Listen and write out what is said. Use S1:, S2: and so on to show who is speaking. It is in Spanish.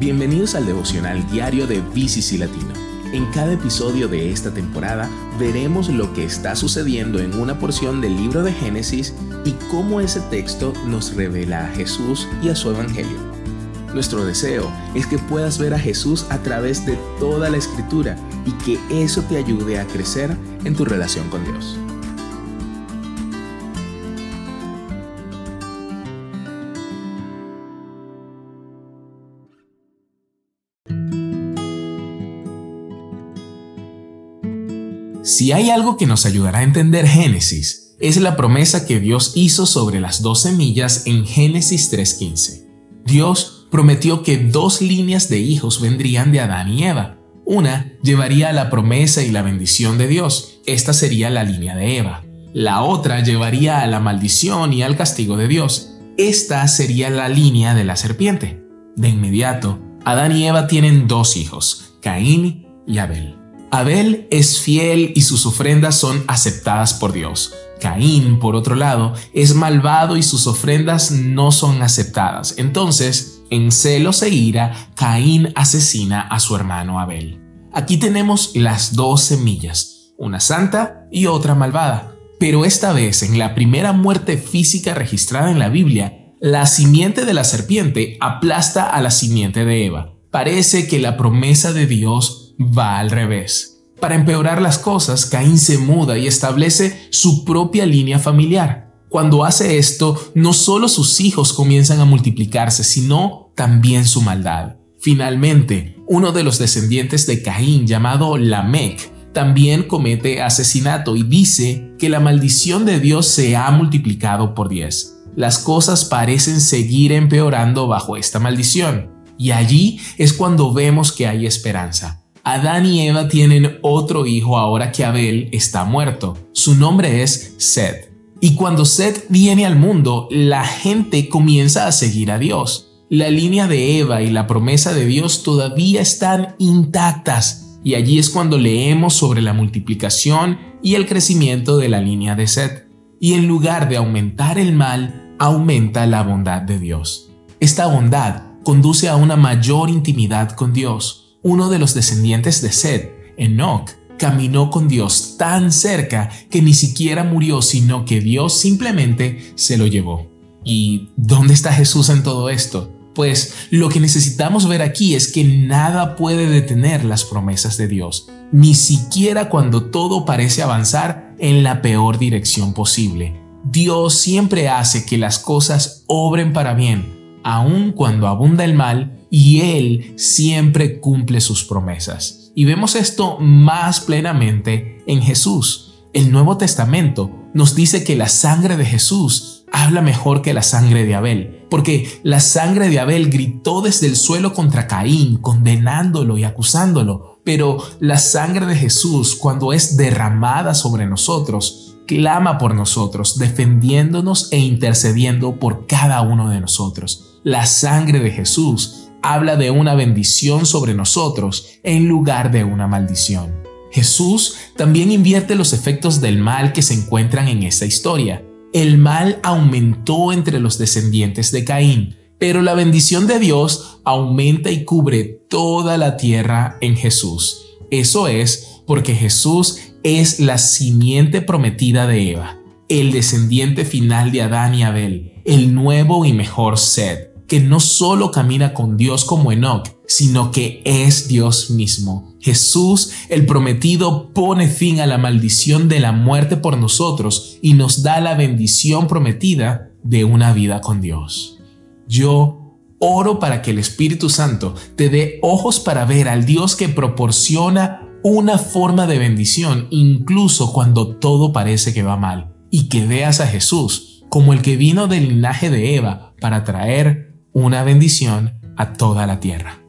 S1: Bienvenidos al devocional diario de BCC Latino. En cada episodio de esta temporada veremos lo que está sucediendo en una porción del libro de Génesis y cómo ese texto nos revela a Jesús y a su Evangelio. Nuestro deseo es que puedas ver a Jesús a través de toda la escritura y que eso te ayude a crecer en tu relación con Dios. Si hay algo que nos ayudará a entender Génesis, es la promesa que Dios hizo sobre las dos semillas en Génesis 3.15. Dios prometió que dos líneas de hijos vendrían de Adán y Eva. Una llevaría la promesa y la bendición de Dios, esta sería la línea de Eva. La otra llevaría a la maldición y al castigo de Dios, esta sería la línea de la serpiente. De inmediato, Adán y Eva tienen dos hijos, Caín y Abel. Abel es fiel y sus ofrendas son aceptadas por Dios. Caín, por otro lado, es malvado y sus ofrendas no son aceptadas. Entonces, en celos e ira, Caín asesina a su hermano Abel. Aquí tenemos las dos semillas, una santa y otra malvada. Pero esta vez, en la primera muerte física registrada en la Biblia, la simiente de la serpiente aplasta a la simiente de Eva. Parece que la promesa de Dios va al revés. Para empeorar las cosas, Caín se muda y establece su propia línea familiar. Cuando hace esto, no solo sus hijos comienzan a multiplicarse, sino también su maldad. Finalmente, uno de los descendientes de Caín, llamado Lamec, también comete asesinato y dice que la maldición de Dios se ha multiplicado por diez. Las cosas parecen seguir empeorando bajo esta maldición. Y allí es cuando vemos que hay esperanza. Adán y Eva tienen otro hijo ahora que Abel está muerto. Su nombre es Seth. Y cuando Seth viene al mundo, la gente comienza a seguir a Dios. La línea de Eva y la promesa de Dios todavía están intactas. Y allí es cuando leemos sobre la multiplicación y el crecimiento de la línea de Seth. Y en lugar de aumentar el mal, aumenta la bondad de Dios. Esta bondad conduce a una mayor intimidad con Dios uno de los descendientes de Seth, Enoch, caminó con Dios tan cerca que ni siquiera murió, sino que Dios simplemente se lo llevó. ¿Y dónde está Jesús en todo esto? Pues lo que necesitamos ver aquí es que nada puede detener las promesas de Dios, ni siquiera cuando todo parece avanzar en la peor dirección posible. Dios siempre hace que las cosas obren para bien, aun cuando abunda el mal y Él siempre cumple sus promesas. Y vemos esto más plenamente en Jesús. El Nuevo Testamento nos dice que la sangre de Jesús habla mejor que la sangre de Abel, porque la sangre de Abel gritó desde el suelo contra Caín, condenándolo y acusándolo, pero la sangre de Jesús, cuando es derramada sobre nosotros, clama por nosotros, defendiéndonos e intercediendo por cada uno de nosotros. La sangre de Jesús habla de una bendición sobre nosotros en lugar de una maldición. Jesús también invierte los efectos del mal que se encuentran en esta historia. El mal aumentó entre los descendientes de Caín, pero la bendición de Dios aumenta y cubre toda la tierra en Jesús. Eso es porque Jesús es la simiente prometida de Eva, el descendiente final de Adán y Abel, el nuevo y mejor Sed que no solo camina con Dios como Enoch, sino que es Dios mismo. Jesús, el prometido, pone fin a la maldición de la muerte por nosotros y nos da la bendición prometida de una vida con Dios. Yo oro para que el Espíritu Santo te dé ojos para ver al Dios que proporciona una forma de bendición incluso cuando todo parece que va mal y que veas a Jesús como el que vino del linaje de Eva para traer una bendición a toda la tierra.